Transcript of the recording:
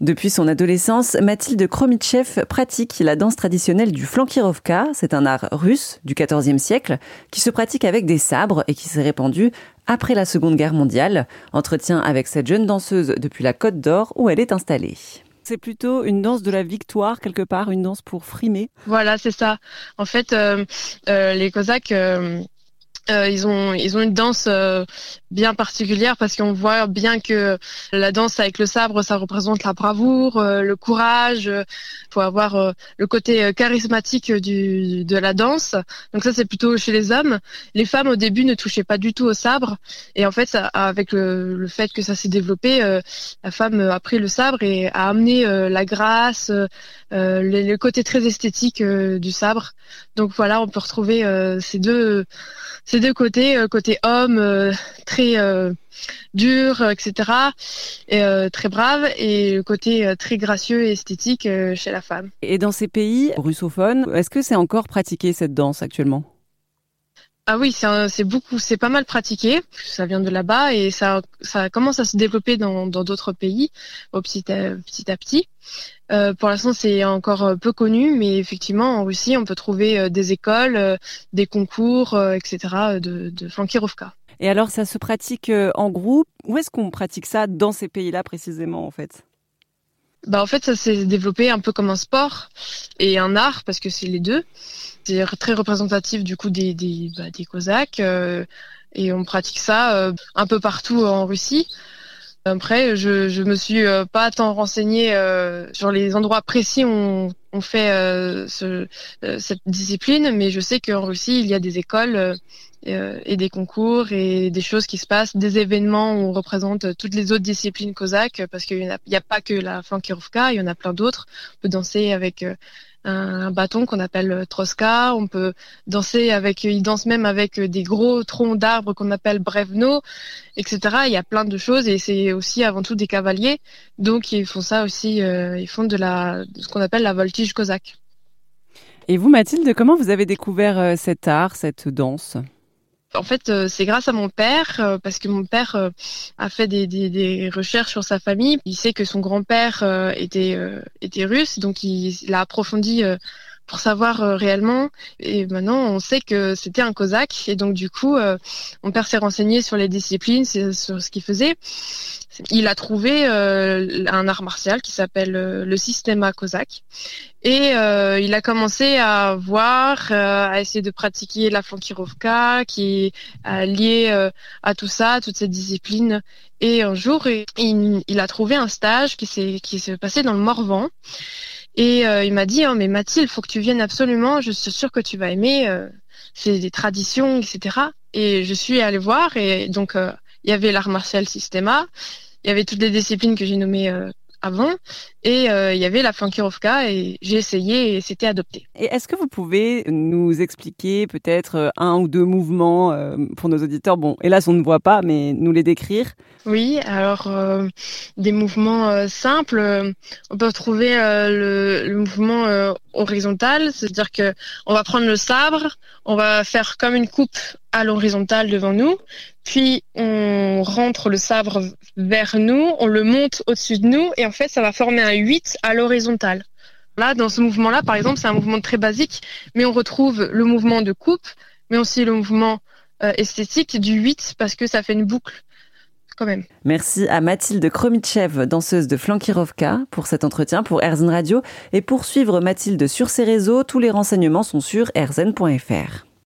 Depuis son adolescence, Mathilde Kromitchev pratique la danse traditionnelle du flankirovka. C'est un art russe du XIVe siècle qui se pratique avec des sabres et qui s'est répandu après la Seconde Guerre mondiale. Entretien avec cette jeune danseuse depuis la Côte d'Or où elle est installée. C'est plutôt une danse de la victoire, quelque part, une danse pour frimer. Voilà, c'est ça. En fait, euh, euh, les Cosaques euh, euh, ils ont ils ont une danse euh, bien particulière parce qu'on voit bien que la danse avec le sabre ça représente la bravoure, euh, le courage, faut avoir le côté charismatique du de la danse. Donc ça c'est plutôt chez les hommes. Les femmes au début ne touchaient pas du tout au sabre et en fait ça, avec le, le, fait que ça s'est développé, la femme a pris le sabre et a amené la grâce, le, le, côté très esthétique du sabre. Donc voilà, on peut retrouver ces deux ces deux côtés, euh, côté homme euh, très euh, dur, etc., et très brave, et côté très gracieux et esthétique chez la femme. Et dans ces pays russophones, est-ce que c'est encore pratiqué cette danse actuellement? Ah oui, c'est beaucoup, c'est pas mal pratiqué. Ça vient de là-bas et ça, commence à se développer dans d'autres pays, au petit à petit. À petit. Euh, pour l'instant, c'est encore peu connu, mais effectivement, en Russie, on peut trouver euh, des écoles, euh, des concours, etc. de, de flankirovka. Et alors, ça se pratique en groupe? Où est-ce qu'on pratique ça dans ces pays-là précisément, en fait? Bah en fait, ça s'est développé un peu comme un sport et un art parce que c'est les deux. C'est très représentatif du coup des des, bah, des Cosaques euh, et on pratique ça euh, un peu partout en Russie. Après, je je me suis euh, pas tant renseignée sur les endroits précis où on, fait ce, cette discipline, mais je sais qu'en Russie il y a des écoles euh, et des concours et des choses qui se passent, des événements où on représente toutes les autres disciplines cosaques, parce qu'il n'y a, a, pas que la flankirovka, il y en a plein d'autres. On peut danser avec euh, un, bâton qu'on appelle troska, on peut danser avec, ils dansent même avec des gros troncs d'arbres qu'on appelle brevno, etc. Il y a plein de choses et c'est aussi avant tout des cavaliers, donc ils font ça aussi, euh, ils font de la, ce qu'on appelle la voltige cosaque. Et vous, Mathilde, comment vous avez découvert cet art, cette danse? En fait, euh, c'est grâce à mon père, euh, parce que mon père euh, a fait des, recherches sur sa famille. Il sait que son grand-père était, était russe, donc il, il a approfondi pour savoir euh, réellement. Et maintenant, on sait que c'était un cosaque. Et donc, du coup, euh, mon père s'est renseigné sur les disciplines, sur ce qu'il faisait. Il a trouvé euh, un art martial qui s'appelle le systema cosaque. Et il a commencé à voir, à essayer de pratiquer la flankirovka, qui est liée à tout ça, toutes ces disciplines. Et un jour, il, a trouvé un stage qui qui s'est passé dans le Morvan. Et euh, il m'a dit, oh, mais Mathilde, faut que tu viennes absolument, je suis sûre que tu vas aimer, euh, c'est des traditions, etc. Et je suis allée voir, et donc euh, il y avait l'art martial Systema, il y avait toutes les disciplines que j'ai nommées avant. Et euh, il y avait la flankirovka et j'ai essayé et c'était adopté. Et est-ce que vous pouvez nous expliquer peut-être euh, un ou deux mouvements euh, pour nos auditeurs? Bon, hélas, on ne voit pas, mais nous les décrire Oui, alors des mouvements simples. On peut trouver le, le, mouvement horizontal, c'est-à-dire que on va prendre le sabre, on va faire comme une coupe à l'horizontale devant nous, puis on rentre le sabre vers nous, on le monte au-dessus de nous et en fait ça va former un 8 à l'horizontale. Là, dans ce mouvement-là, par exemple, c'est un mouvement très basique, mais on retrouve le mouvement de coupe, mais aussi le mouvement euh, esthétique du 8 parce que ça fait une boucle. Merci à Mathilde Kromitchev, danseuse de Flankirovka, pour cet entretien pour Erzen Radio. Et pour suivre Mathilde sur ses réseaux, tous les renseignements sont sur erzen.fr.